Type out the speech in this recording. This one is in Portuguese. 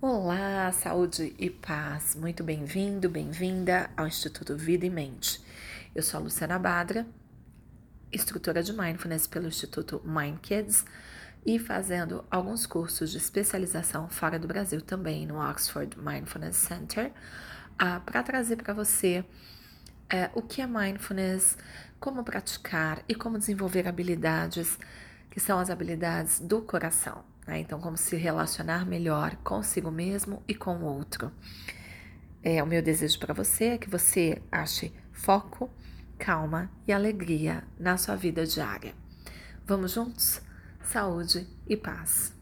Olá, saúde e paz. Muito bem-vindo, bem-vinda ao Instituto Vida e Mente. Eu sou a Luciana Badra, instrutora de Mindfulness pelo Instituto Mind Kids e fazendo alguns cursos de especialização fora do Brasil também no Oxford Mindfulness Center, ah, para trazer para você é, o que é mindfulness, como praticar e como desenvolver habilidades que são as habilidades do coração. Né? Então, como se relacionar melhor consigo mesmo e com o outro. É, o meu desejo para você é que você ache foco, calma e alegria na sua vida diária. Vamos juntos? Saúde e paz.